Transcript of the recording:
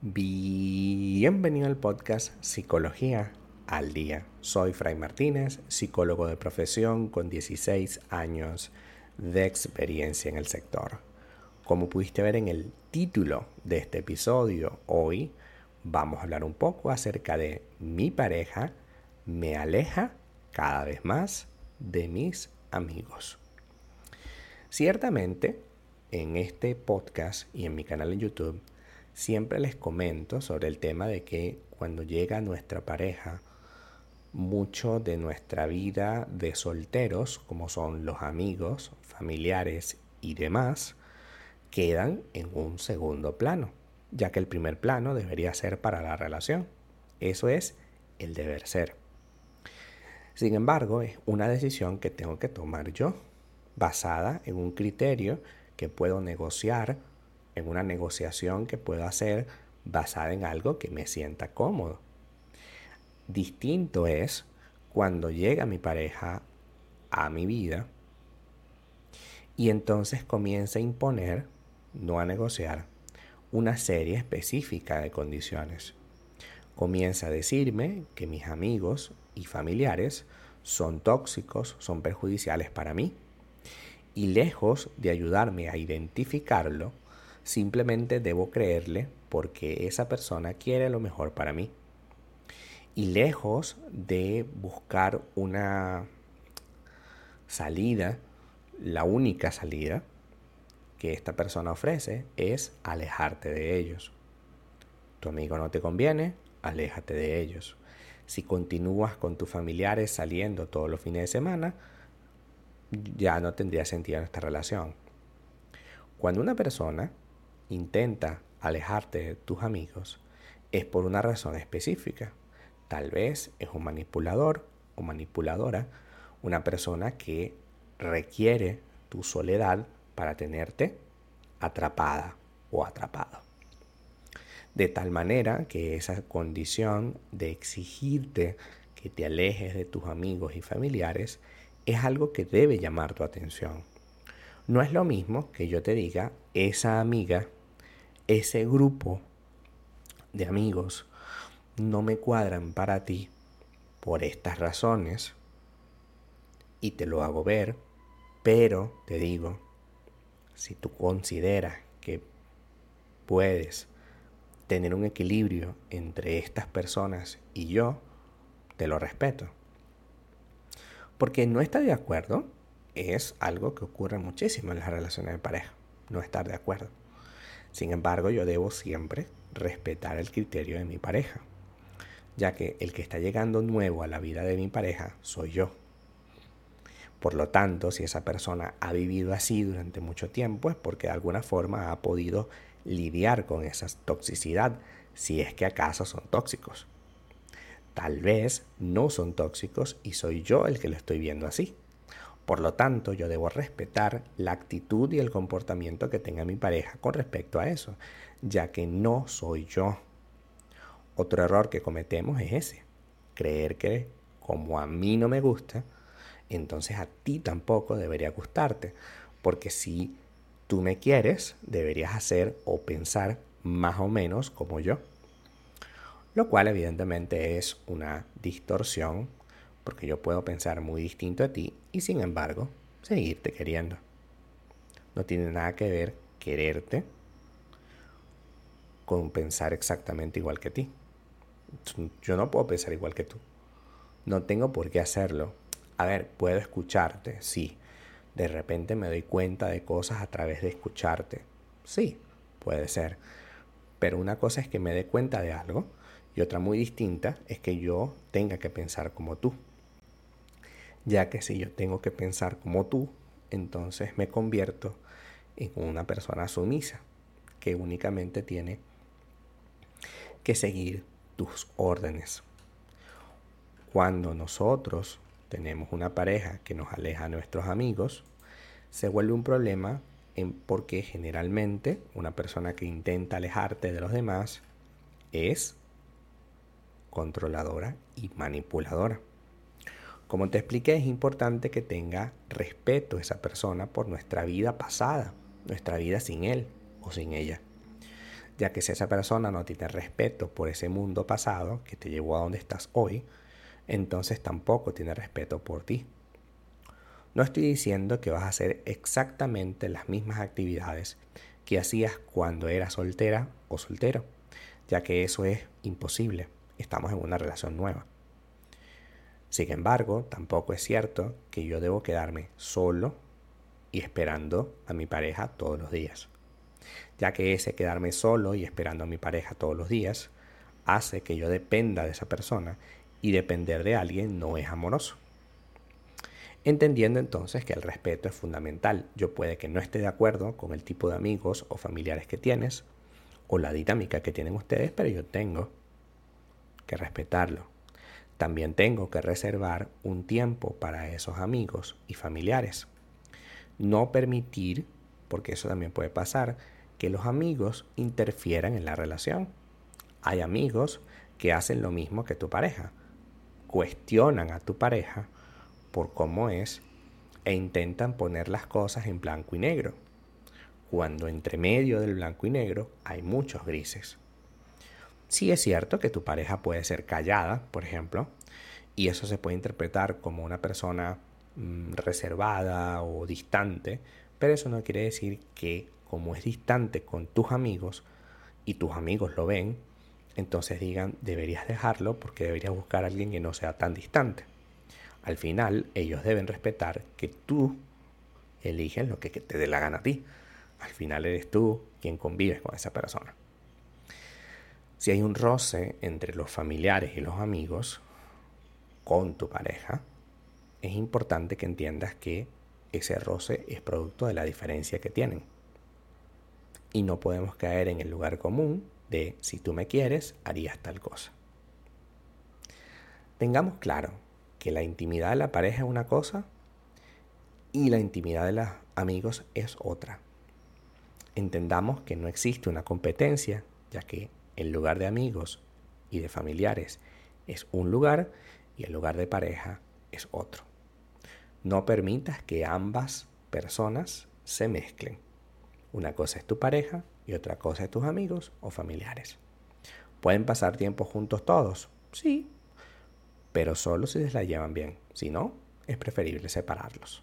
Bienvenido al podcast Psicología al Día. Soy Fray Martínez, psicólogo de profesión con 16 años de experiencia en el sector. Como pudiste ver en el título de este episodio, hoy vamos a hablar un poco acerca de mi pareja me aleja cada vez más de mis amigos. Ciertamente, en este podcast y en mi canal en YouTube, siempre les comento sobre el tema de que cuando llega nuestra pareja, mucho de nuestra vida de solteros, como son los amigos, familiares y demás, quedan en un segundo plano, ya que el primer plano debería ser para la relación. Eso es el deber ser. Sin embargo, es una decisión que tengo que tomar yo, basada en un criterio que puedo negociar, en una negociación que puedo hacer basada en algo que me sienta cómodo. Distinto es cuando llega mi pareja a mi vida y entonces comienza a imponer, no a negociar, una serie específica de condiciones. Comienza a decirme que mis amigos y familiares son tóxicos, son perjudiciales para mí. Y lejos de ayudarme a identificarlo, simplemente debo creerle porque esa persona quiere lo mejor para mí. Y lejos de buscar una salida, la única salida que esta persona ofrece es alejarte de ellos. Tu amigo no te conviene, aléjate de ellos. Si continúas con tus familiares saliendo todos los fines de semana, ya no tendría sentido nuestra relación. Cuando una persona intenta alejarte de tus amigos, es por una razón específica. Tal vez es un manipulador o manipuladora, una persona que requiere tu soledad para tenerte atrapada o atrapado de tal manera que esa condición de exigirte que te alejes de tus amigos y familiares es algo que debe llamar tu atención. No es lo mismo que yo te diga, esa amiga, ese grupo de amigos no me cuadran para ti por estas razones y te lo hago ver, pero te digo, si tú consideras que puedes tener un equilibrio entre estas personas y yo, te lo respeto. Porque no estar de acuerdo es algo que ocurre muchísimo en las relaciones de pareja, no estar de acuerdo. Sin embargo, yo debo siempre respetar el criterio de mi pareja, ya que el que está llegando nuevo a la vida de mi pareja soy yo. Por lo tanto, si esa persona ha vivido así durante mucho tiempo es porque de alguna forma ha podido lidiar con esa toxicidad si es que acaso son tóxicos. Tal vez no son tóxicos y soy yo el que lo estoy viendo así. Por lo tanto, yo debo respetar la actitud y el comportamiento que tenga mi pareja con respecto a eso, ya que no soy yo. Otro error que cometemos es ese, creer que como a mí no me gusta, entonces a ti tampoco debería gustarte, porque si tú me quieres, deberías hacer o pensar más o menos como yo. Lo cual evidentemente es una distorsión, porque yo puedo pensar muy distinto a ti y sin embargo seguirte queriendo. No tiene nada que ver quererte con pensar exactamente igual que ti. Yo no puedo pensar igual que tú. No tengo por qué hacerlo. A ver, puedo escucharte, sí, de repente me doy cuenta de cosas a través de escucharte. Sí, puede ser. Pero una cosa es que me dé cuenta de algo y otra muy distinta es que yo tenga que pensar como tú. Ya que si yo tengo que pensar como tú, entonces me convierto en una persona sumisa que únicamente tiene que seguir tus órdenes. Cuando nosotros tenemos una pareja que nos aleja a nuestros amigos, se vuelve un problema porque generalmente una persona que intenta alejarte de los demás es controladora y manipuladora. Como te expliqué, es importante que tenga respeto esa persona por nuestra vida pasada, nuestra vida sin él o sin ella. ya que si esa persona no tiene respeto por ese mundo pasado que te llevó a donde estás hoy, entonces tampoco tiene respeto por ti. No estoy diciendo que vas a hacer exactamente las mismas actividades que hacías cuando eras soltera o soltero, ya que eso es imposible. Estamos en una relación nueva. Sin embargo, tampoco es cierto que yo debo quedarme solo y esperando a mi pareja todos los días, ya que ese quedarme solo y esperando a mi pareja todos los días hace que yo dependa de esa persona y depender de alguien no es amoroso. Entendiendo entonces que el respeto es fundamental. Yo puede que no esté de acuerdo con el tipo de amigos o familiares que tienes o la dinámica que tienen ustedes, pero yo tengo que respetarlo. También tengo que reservar un tiempo para esos amigos y familiares. No permitir, porque eso también puede pasar, que los amigos interfieran en la relación. Hay amigos que hacen lo mismo que tu pareja cuestionan a tu pareja por cómo es e intentan poner las cosas en blanco y negro, cuando entre medio del blanco y negro hay muchos grises. Sí es cierto que tu pareja puede ser callada, por ejemplo, y eso se puede interpretar como una persona mm, reservada o distante, pero eso no quiere decir que como es distante con tus amigos y tus amigos lo ven, entonces digan, deberías dejarlo porque deberías buscar a alguien que no sea tan distante. Al final, ellos deben respetar que tú eliges lo que te dé la gana a ti. Al final eres tú quien convives con esa persona. Si hay un roce entre los familiares y los amigos con tu pareja, es importante que entiendas que ese roce es producto de la diferencia que tienen. Y no podemos caer en el lugar común de si tú me quieres, harías tal cosa. Tengamos claro que la intimidad de la pareja es una cosa y la intimidad de los amigos es otra. Entendamos que no existe una competencia, ya que el lugar de amigos y de familiares es un lugar y el lugar de pareja es otro. No permitas que ambas personas se mezclen. Una cosa es tu pareja y otra cosa es tus amigos o familiares. ¿Pueden pasar tiempo juntos todos? Sí, pero solo si les la llevan bien. Si no, es preferible separarlos.